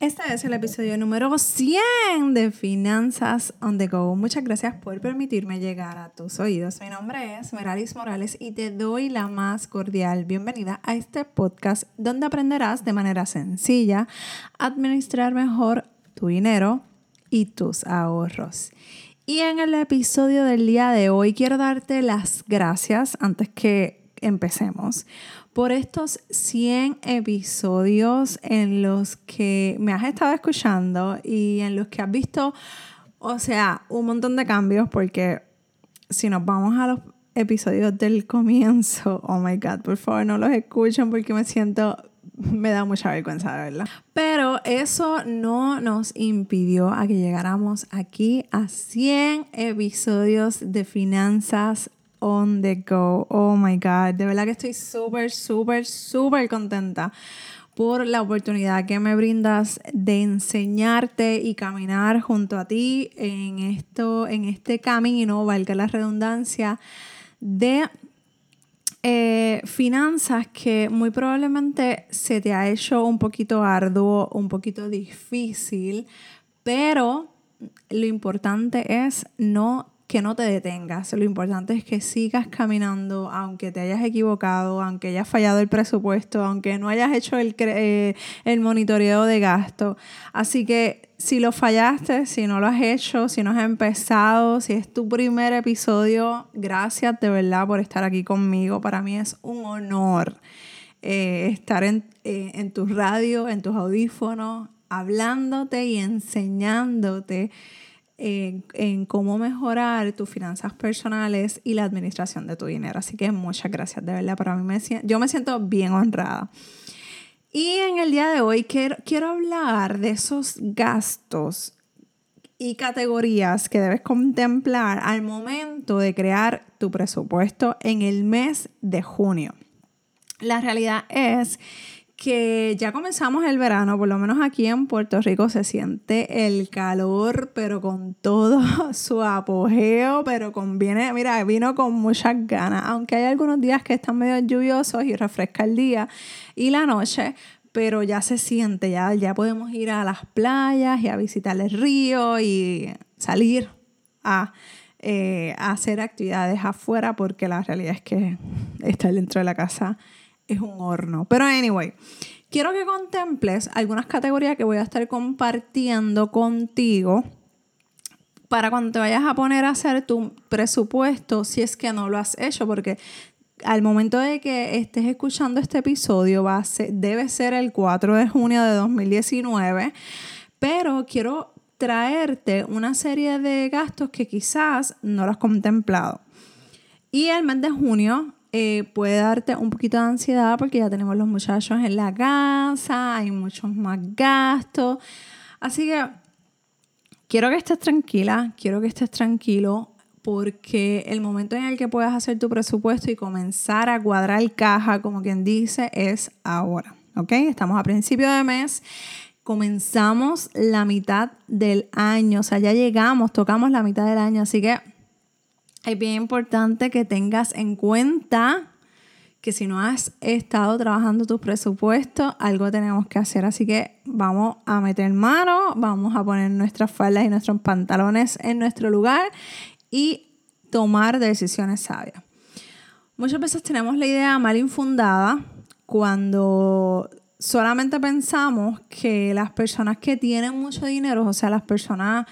Este es el episodio número 100 de Finanzas on the Go. Muchas gracias por permitirme llegar a tus oídos. Mi nombre es Meralis Morales y te doy la más cordial bienvenida a este podcast donde aprenderás de manera sencilla a administrar mejor tu dinero y tus ahorros. Y en el episodio del día de hoy quiero darte las gracias antes que empecemos por estos 100 episodios en los que me has estado escuchando y en los que has visto, o sea, un montón de cambios porque si nos vamos a los episodios del comienzo, oh my god, por favor no los escuchen porque me siento me da mucha vergüenza de verla. Pero eso no nos impidió a que llegáramos aquí a 100 episodios de finanzas on the go. Oh my God, de verdad que estoy súper, súper, súper contenta por la oportunidad que me brindas de enseñarte y caminar junto a ti en esto, en este camino, valga la redundancia, de eh, finanzas que muy probablemente se te ha hecho un poquito arduo, un poquito difícil, pero lo importante es no que no te detengas. Lo importante es que sigas caminando, aunque te hayas equivocado, aunque hayas fallado el presupuesto, aunque no hayas hecho el, eh, el monitoreo de gasto. Así que si lo fallaste, si no lo has hecho, si no has empezado, si es tu primer episodio, gracias de verdad por estar aquí conmigo. Para mí es un honor eh, estar en, eh, en tu radio, en tus audífonos, hablándote y enseñándote en, cómo mejorar tus finanzas personales y la administración de tu dinero. Así que muchas gracias, de verdad. Para mí me, yo me siento bien honrada. Y en el día de hoy quiero, quiero hablar de esos gastos y categorías que debes contemplar al momento de crear tu presupuesto en el mes de junio. La realidad es que ya comenzamos el verano, por lo menos aquí en Puerto Rico se siente el calor, pero con todo su apogeo, pero conviene, mira, vino con muchas ganas, aunque hay algunos días que están medio lluviosos y refresca el día y la noche, pero ya se siente, ya, ya podemos ir a las playas y a visitar el río y salir a, eh, hacer actividades afuera, porque la realidad es que estar dentro de la casa es un horno. Pero anyway, quiero que contemples algunas categorías que voy a estar compartiendo contigo para cuando te vayas a poner a hacer tu presupuesto, si es que no lo has hecho, porque al momento de que estés escuchando este episodio va a ser, debe ser el 4 de junio de 2019, pero quiero traerte una serie de gastos que quizás no lo has contemplado. Y el mes de junio eh, puede darte un poquito de ansiedad porque ya tenemos los muchachos en la casa, hay muchos más gastos. Así que quiero que estés tranquila, quiero que estés tranquilo porque el momento en el que puedas hacer tu presupuesto y comenzar a cuadrar caja, como quien dice, es ahora. ¿Ok? Estamos a principio de mes comenzamos la mitad del año, o sea, ya llegamos, tocamos la mitad del año, así que es bien importante que tengas en cuenta que si no has estado trabajando tus presupuestos, algo tenemos que hacer. Así que vamos a meter mano, vamos a poner nuestras faldas y nuestros pantalones en nuestro lugar y tomar decisiones sabias. Muchas veces tenemos la idea mal infundada cuando solamente pensamos que las personas que tienen mucho dinero, o sea, las personas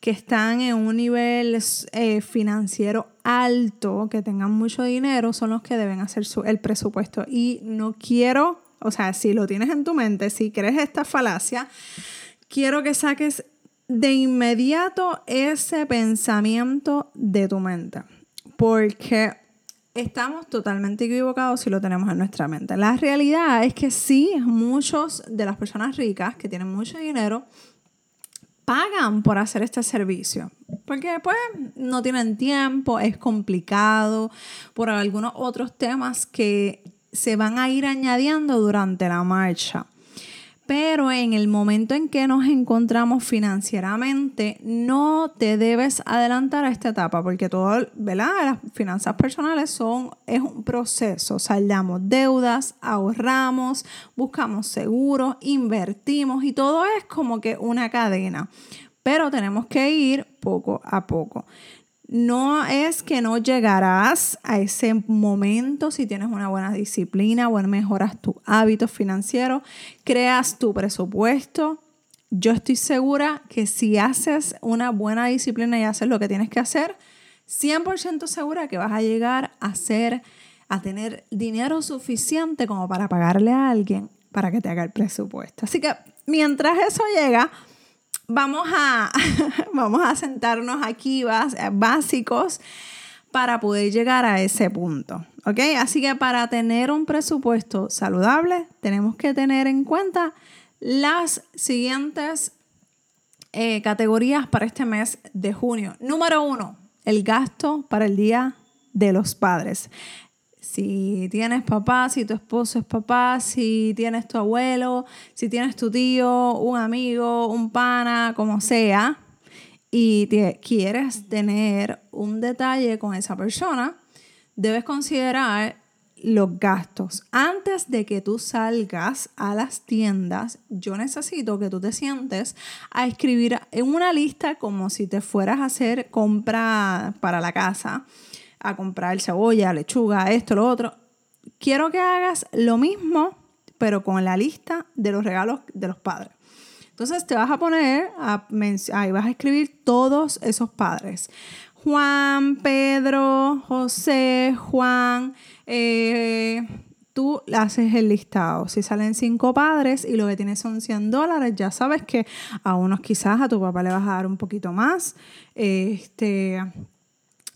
que están en un nivel eh, financiero alto, que tengan mucho dinero, son los que deben hacer su, el presupuesto. Y no quiero, o sea, si lo tienes en tu mente, si crees esta falacia, quiero que saques de inmediato ese pensamiento de tu mente. Porque estamos totalmente equivocados si lo tenemos en nuestra mente. La realidad es que sí, muchos de las personas ricas que tienen mucho dinero, pagan por hacer este servicio. Porque pues no tienen tiempo, es complicado, por algunos otros temas que se van a ir añadiendo durante la marcha. Pero en el momento en que nos encontramos financieramente, no te debes adelantar a esta etapa, porque todo, ¿verdad? Las finanzas personales son, es un proceso. Saldamos deudas, ahorramos, buscamos seguros, invertimos y todo es como que una cadena. Pero tenemos que ir poco a poco no es que no llegarás a ese momento si tienes una buena disciplina, o mejoras tus hábitos financieros, creas tu presupuesto. Yo estoy segura que si haces una buena disciplina y haces lo que tienes que hacer, 100% segura que vas a llegar a ser a tener dinero suficiente como para pagarle a alguien para que te haga el presupuesto. Así que mientras eso llega, vamos a, vamos a sentarnos aquí básicos para poder llegar a ese punto. ¿Ok? Así que para tener un presupuesto saludable, tenemos que tener en cuenta las siguientes eh, categorías para este mes de junio. Número uno, el gasto para el Día de los Padres si tienes papá, si tu esposo es papá, si tienes tu abuelo, si tienes tu tío, un amigo, un pana, como sea, y quieres tener un detalle con esa persona, debes considerar los gastos. Antes de que tú salgas a las tiendas, yo necesito que tú te sientes a escribir en una lista como si te fueras a hacer compra para la casa a comprar cebolla, lechuga, esto, lo otro. Quiero que hagas lo mismo, pero con la lista de los regalos de los padres. Entonces te vas a poner, a, ahí vas a escribir todos esos padres. Juan, Pedro, José, Juan, eh, tú haces el listado. Si salen cinco padres y lo que tienes son 100 dólares, ya sabes que a unos quizás a tu papá le vas a dar un poquito más. Este,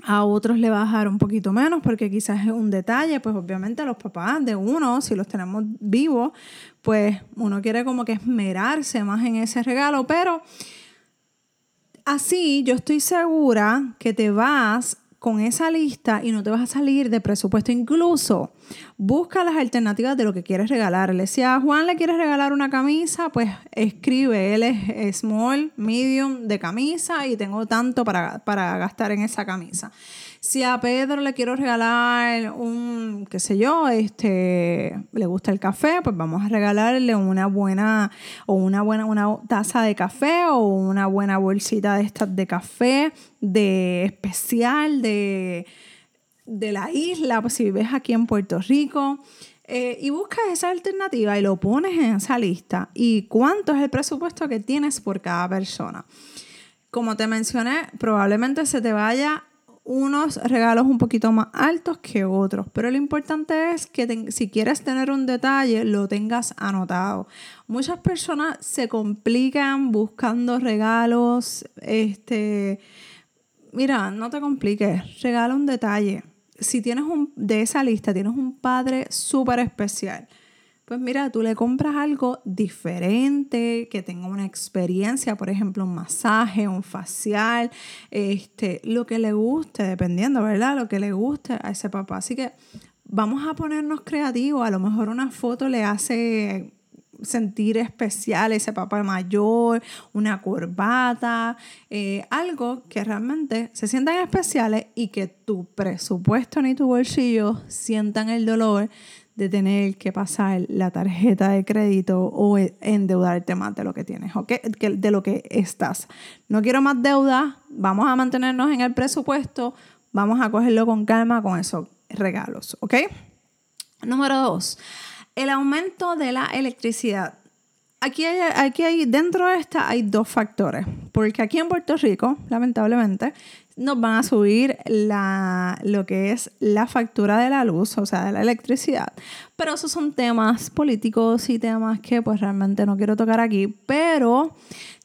a otros le va a dar un poquito menos porque quizás es un detalle, pues obviamente los papás de uno, si los tenemos vivos, pues uno quiere como que esmerarse más en ese regalo, pero así yo estoy segura que te vas con esa lista y no te vas a salir de presupuesto. Incluso busca las alternativas de lo que quieres regalarle. Si a Juan le quieres regalar una camisa, pues escribe, él es small, medium de camisa y tengo tanto para, para gastar en esa camisa. Si a Pedro le quiero regalar un, qué sé yo, este, le gusta el café, pues vamos a regalarle una buena, o una buena, una taza de café o una buena bolsita de de café, de especial, de, de la isla, pues si vives aquí en Puerto Rico. Eh, y buscas esa alternativa y lo pones en esa lista. ¿Y cuánto es el presupuesto que tienes por cada persona? Como te mencioné, probablemente se te vaya unos regalos un poquito más altos que otros, pero lo importante es que si quieres tener un detalle, lo tengas anotado. Muchas personas se complican buscando regalos, este, mira, no te compliques, regala un detalle. Si tienes un, de esa lista, tienes un padre súper especial, pues mira, tú le compras algo diferente, que tenga una experiencia, por ejemplo, un masaje, un facial, este, lo que le guste, dependiendo, ¿verdad? Lo que le guste a ese papá. Así que vamos a ponernos creativos. A lo mejor una foto le hace sentir especial ese papá mayor, una corbata, eh, algo que realmente se sientan especiales y que tu presupuesto ni tu bolsillo sientan el dolor de tener que pasar la tarjeta de crédito o endeudarte más de lo que tienes, ¿ok? De lo que estás. No quiero más deuda, vamos a mantenernos en el presupuesto, vamos a cogerlo con calma con esos regalos, ¿ok? Número dos, el aumento de la electricidad. Aquí hay, aquí hay, dentro de esta hay dos factores, porque aquí en Puerto Rico, lamentablemente, nos van a subir la, lo que es la factura de la luz, o sea, de la electricidad. Pero esos son temas políticos y temas que pues realmente no quiero tocar aquí. Pero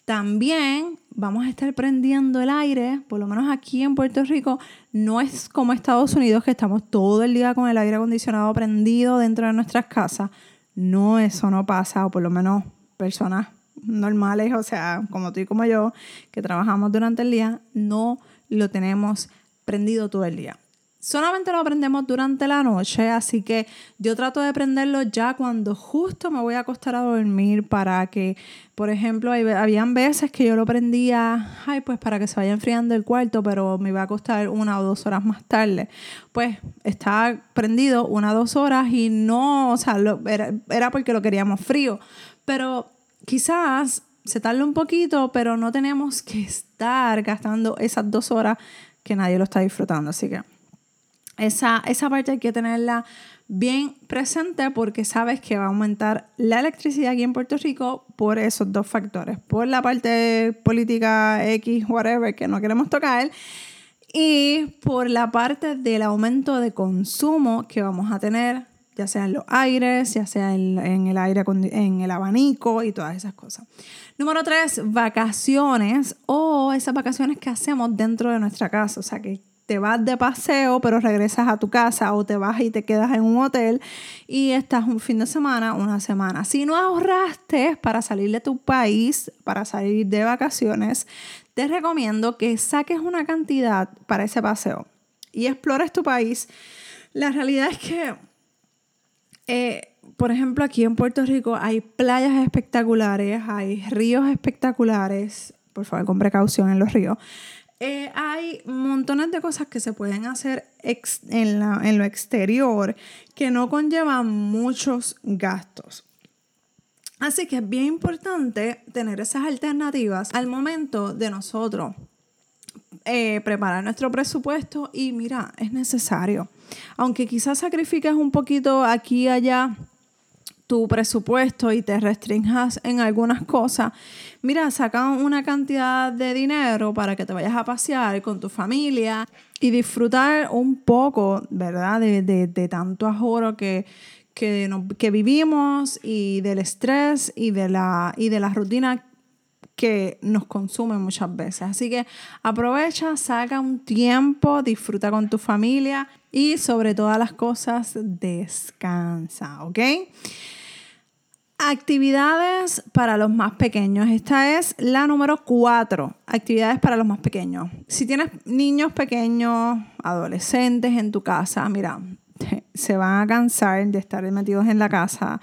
también vamos a estar prendiendo el aire, por lo menos aquí en Puerto Rico, no es como Estados Unidos que estamos todo el día con el aire acondicionado prendido dentro de nuestras casas. No, eso no pasa, o por lo menos personas normales, o sea, como tú y como yo, que trabajamos durante el día, no lo tenemos prendido todo el día. solamente lo prendemos durante la noche, así que yo trato de prenderlo ya cuando justo me voy a acostar a dormir para que, por ejemplo, habían veces que yo lo prendía, ay, pues para que se vaya enfriando el cuarto, pero me iba a acostar una o dos horas más tarde. Pues estaba prendido una o dos horas y no, o sea, era, era porque lo queríamos frío, pero quizás se tarda un poquito, pero no tenemos que estar gastando esas dos horas que nadie lo está disfrutando, así que... Esa, esa parte hay que tenerla bien presente porque sabes que va a aumentar la electricidad aquí en Puerto Rico por esos dos factores. Por la parte política X, whatever, que no queremos tocar. Y por la parte del aumento de consumo que vamos a tener, ya sea en los aires, ya sea en, en el aire, en el abanico y todas esas cosas. Número tres, vacaciones o esas vacaciones que hacemos dentro de nuestra casa. O sea, que te vas de paseo, pero regresas a tu casa o te vas y te quedas en un hotel y estás un fin de semana, una semana. Si no ahorraste para salir de tu país, para salir de vacaciones, te recomiendo que saques una cantidad para ese paseo y explores tu país. La realidad es que, eh, por ejemplo, aquí en Puerto Rico hay playas espectaculares, hay ríos espectaculares. Por favor, con precaución en los ríos eh, hay montones de cosas que se pueden hacer en, en lo exterior que no conllevan muchos gastos. Así que es bien importante tener esas alternativas al momento de nosotros eh, preparar nuestro presupuesto y mira, es necesario. Aunque quizás sacrifiques un poquito aquí y allá tu presupuesto y te restringas en algunas cosas, mira, saca una cantidad de dinero para que te vayas a pasear con tu familia y disfrutar un poco, ¿verdad? De, tanto ahorro que, que, que, vivimos y del estrés y de la, y de la rutina que nos consume muchas veces. Así que aprovecha, saca un tiempo, disfruta con tu familia y sobre todas las cosas descansa, ¿ok? Actividades para los más pequeños. Esta es la número cuatro. Actividades para los más pequeños. Si tienes niños pequeños, adolescentes en tu casa, mira, se van a cansar de estar metidos en la casa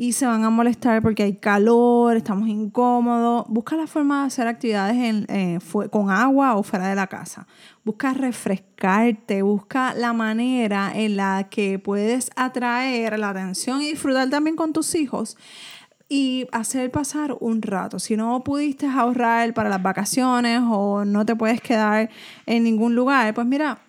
y se van a molestar porque hay calor, estamos incómodos. Busca la forma de hacer actividades eh, con agua o fuera de la casa. Busca refrescarte, busca la manera en la que puedes atraer la atención y disfrutar también con tus hijos y hacer pasar un rato. Si no pudiste ahorrar para las vacaciones o no te puedes quedar en ningún lugar, pues mira,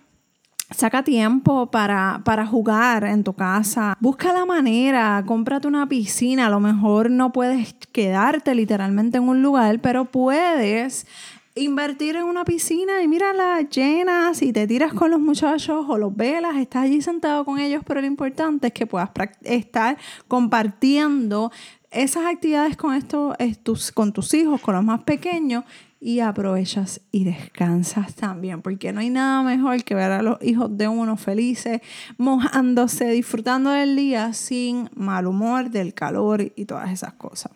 Saca tiempo para, para, jugar en tu casa. Busca la manera, cómprate una piscina. A lo mejor no puedes quedarte literalmente en un lugar, pero puedes invertir en una piscina y mira las llenas y te tiras con los muchachos o los velas, estás allí sentado con ellos, pero lo importante es que puedas estar compartiendo esas actividades con, estos, con tus hijos, con los más pequeños y aprovechas y descansas también, porque no hay nada mejor que ver a los hijos de uno felices, mojándose, disfrutando del día sin mal humor, del calor y todas esas cosas.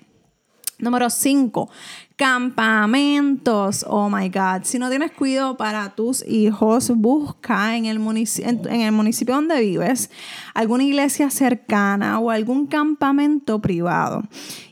Número 5, campamentos. Oh my God. Si no tienes cuidado para tus hijos, busca en el, en el municipio donde vives alguna iglesia cercana o algún campamento privado.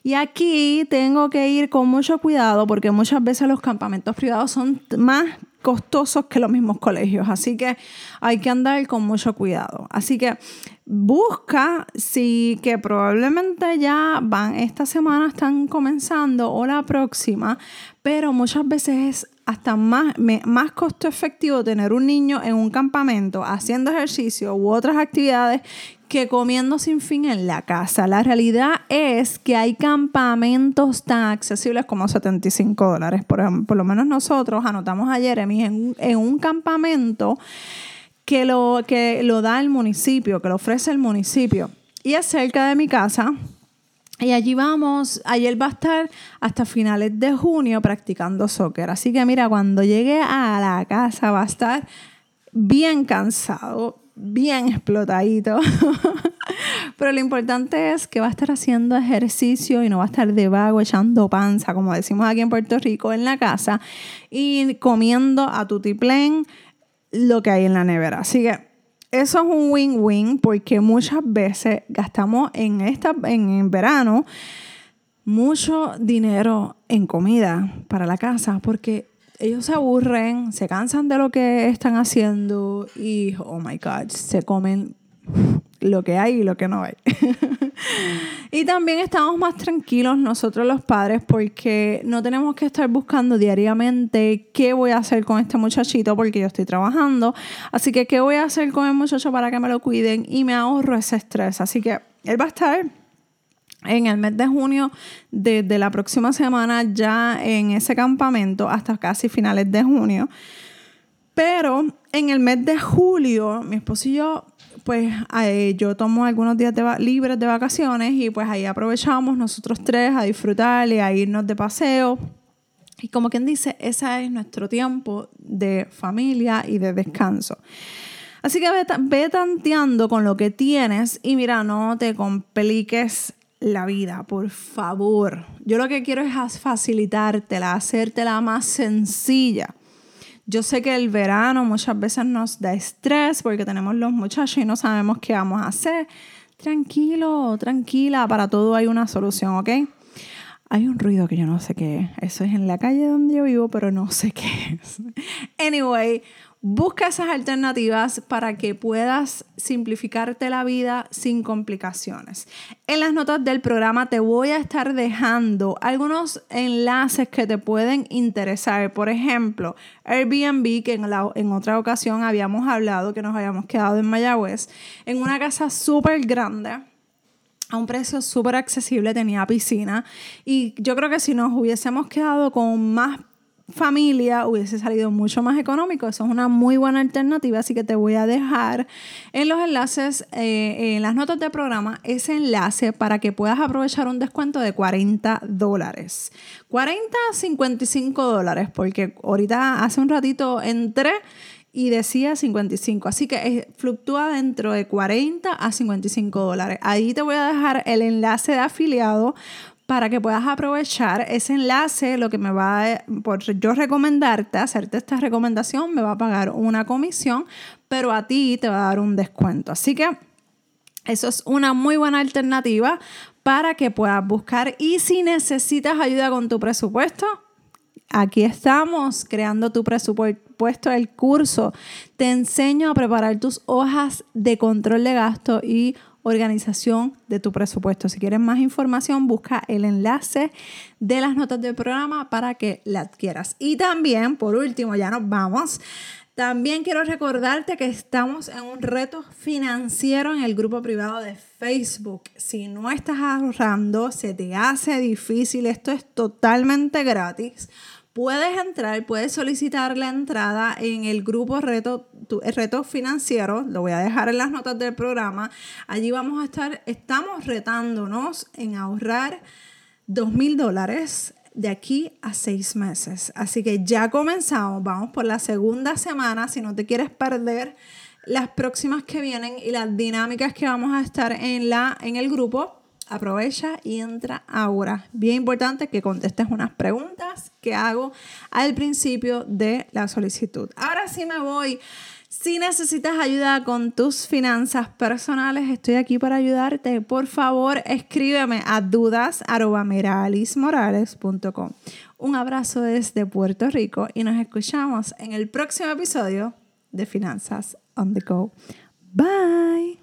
Y aquí tengo que ir con mucho cuidado porque muchas veces los campamentos privados son más costosos que los mismos colegios. Así que hay que andar con mucho cuidado. Así que busca si que probablemente ya van, esta semana están comenzando o la próxima, pero muchas veces es hasta más, más costo efectivo tener un niño en un campamento haciendo ejercicio u otras actividades que comiendo sin fin en la casa. La realidad es que hay campamentos tan accesibles como 75 dólares. Por, por lo menos nosotros anotamos a Jeremy en, en un campamento que lo, que lo da el municipio, que lo ofrece el municipio. Y es cerca de mi casa. Y allí vamos, él va a estar hasta finales de junio practicando soccer. Así que mira, cuando llegue a la casa va a estar bien cansado, bien explotadito. Pero lo importante es que va a estar haciendo ejercicio y no va a estar de vago echando panza, como decimos aquí en Puerto Rico, en la casa y comiendo a tutiplén lo que hay en la nevera. Así que eso es un win-win porque muchas veces gastamos en, en, verano mucho dinero en comida para la casa porque ellos se aburren, se cansan de lo que están haciendo y, oh my God, se comen lo que hay y lo que no hay. y también estamos más tranquilos nosotros los padres porque no tenemos que estar buscando diariamente qué voy a hacer con este muchachito porque yo estoy trabajando. Así que qué voy a hacer con el muchacho para que me lo cuiden y me ahorro ese estrés. Así que él va a estar en el mes de junio, desde la próxima semana, ya en ese campamento hasta casi finales de junio. Pero en el mes de julio, mi esposo y yo pues yo tomo algunos días libres de vacaciones y pues ahí aprovechamos nosotros tres a disfrutar y a irnos de paseo. Y como quien dice, ese es nuestro tiempo de familia y de descanso. Así que ve, ve tanteando con lo que tienes y mira, no te compliques la vida, por favor. Yo lo que quiero es facilitártela, hacértela más sencilla. Yo sé que el verano muchas veces nos da estrés porque tenemos los muchachos y no sabemos qué vamos a hacer. Tranquilo, tranquila, para todo hay una solución, ¿ok? Hay un ruido que yo no sé qué es. Eso es en la calle donde yo vivo, pero no sé qué es. Anyway, Busca esas alternativas para que puedas simplificarte la vida sin complicaciones. En las notas del programa te voy a estar dejando algunos enlaces que te pueden interesar. Por ejemplo, Airbnb, que en, en otra ocasión habíamos hablado que nos habíamos quedado en Mayagüez, en una casa súper grande a un precio súper accesible, tenía piscina y yo creo que si nos hubiésemos quedado con más familia hubiese salido mucho más económico. Eso es una muy buena alternativa, así que te voy a dejar en los enlaces, eh, en las notas del programa, ese enlace para que puedas aprovechar un descuento de 40 dólares. 40 a 55 dólares, porque ahorita hace un ratito entré y decía 55. Así que eh, fluctúa dentro de 40 a 55 dólares. Ahí te voy a dejar el enlace de afiliado para que puedas aprovechar ese enlace, lo que me va, a, por yo recomendarte, hacerte esta recomendación, me va a pagar una comisión, pero a ti te va a dar un descuento. Así que eso es una muy buena alternativa para que puedas buscar y si necesitas ayuda con tu presupuesto, aquí estamos creando tu presupuesto el curso. Te enseño a preparar tus hojas de control de gasto y organización de tu presupuesto. Si quieres más información, busca el enlace de las notas del programa para que la adquieras. Y también, por último, ya nos vamos. También quiero recordarte que estamos en un reto financiero en el grupo privado de Facebook. Si no estás ahorrando, se te hace difícil, esto es totalmente gratis puedes entrar, puedes solicitar la entrada en el grupo Reto, Reto Financiero, lo voy a dejar en las notas del programa. Allí vamos a estar, estamos retándonos en ahorrar dos mil dólares de aquí a seis meses. Así que ya comenzamos, vamos por la segunda semana, si no te quieres perder las próximas que vienen y las dinámicas que vamos a estar en, la, en el grupo aprovecha y entra ahora. Bien importante que contestes unas preguntas que hago al principio de la solicitud. Ahora sí me voy. Si necesitas ayuda con tus finanzas personales, estoy aquí para ayudarte. Por favor, escríbeme a dudas.meralismorales.com. Un abrazo desde Puerto Rico y nos escuchamos en el próximo episodio de Finanzas on the Go. Bye.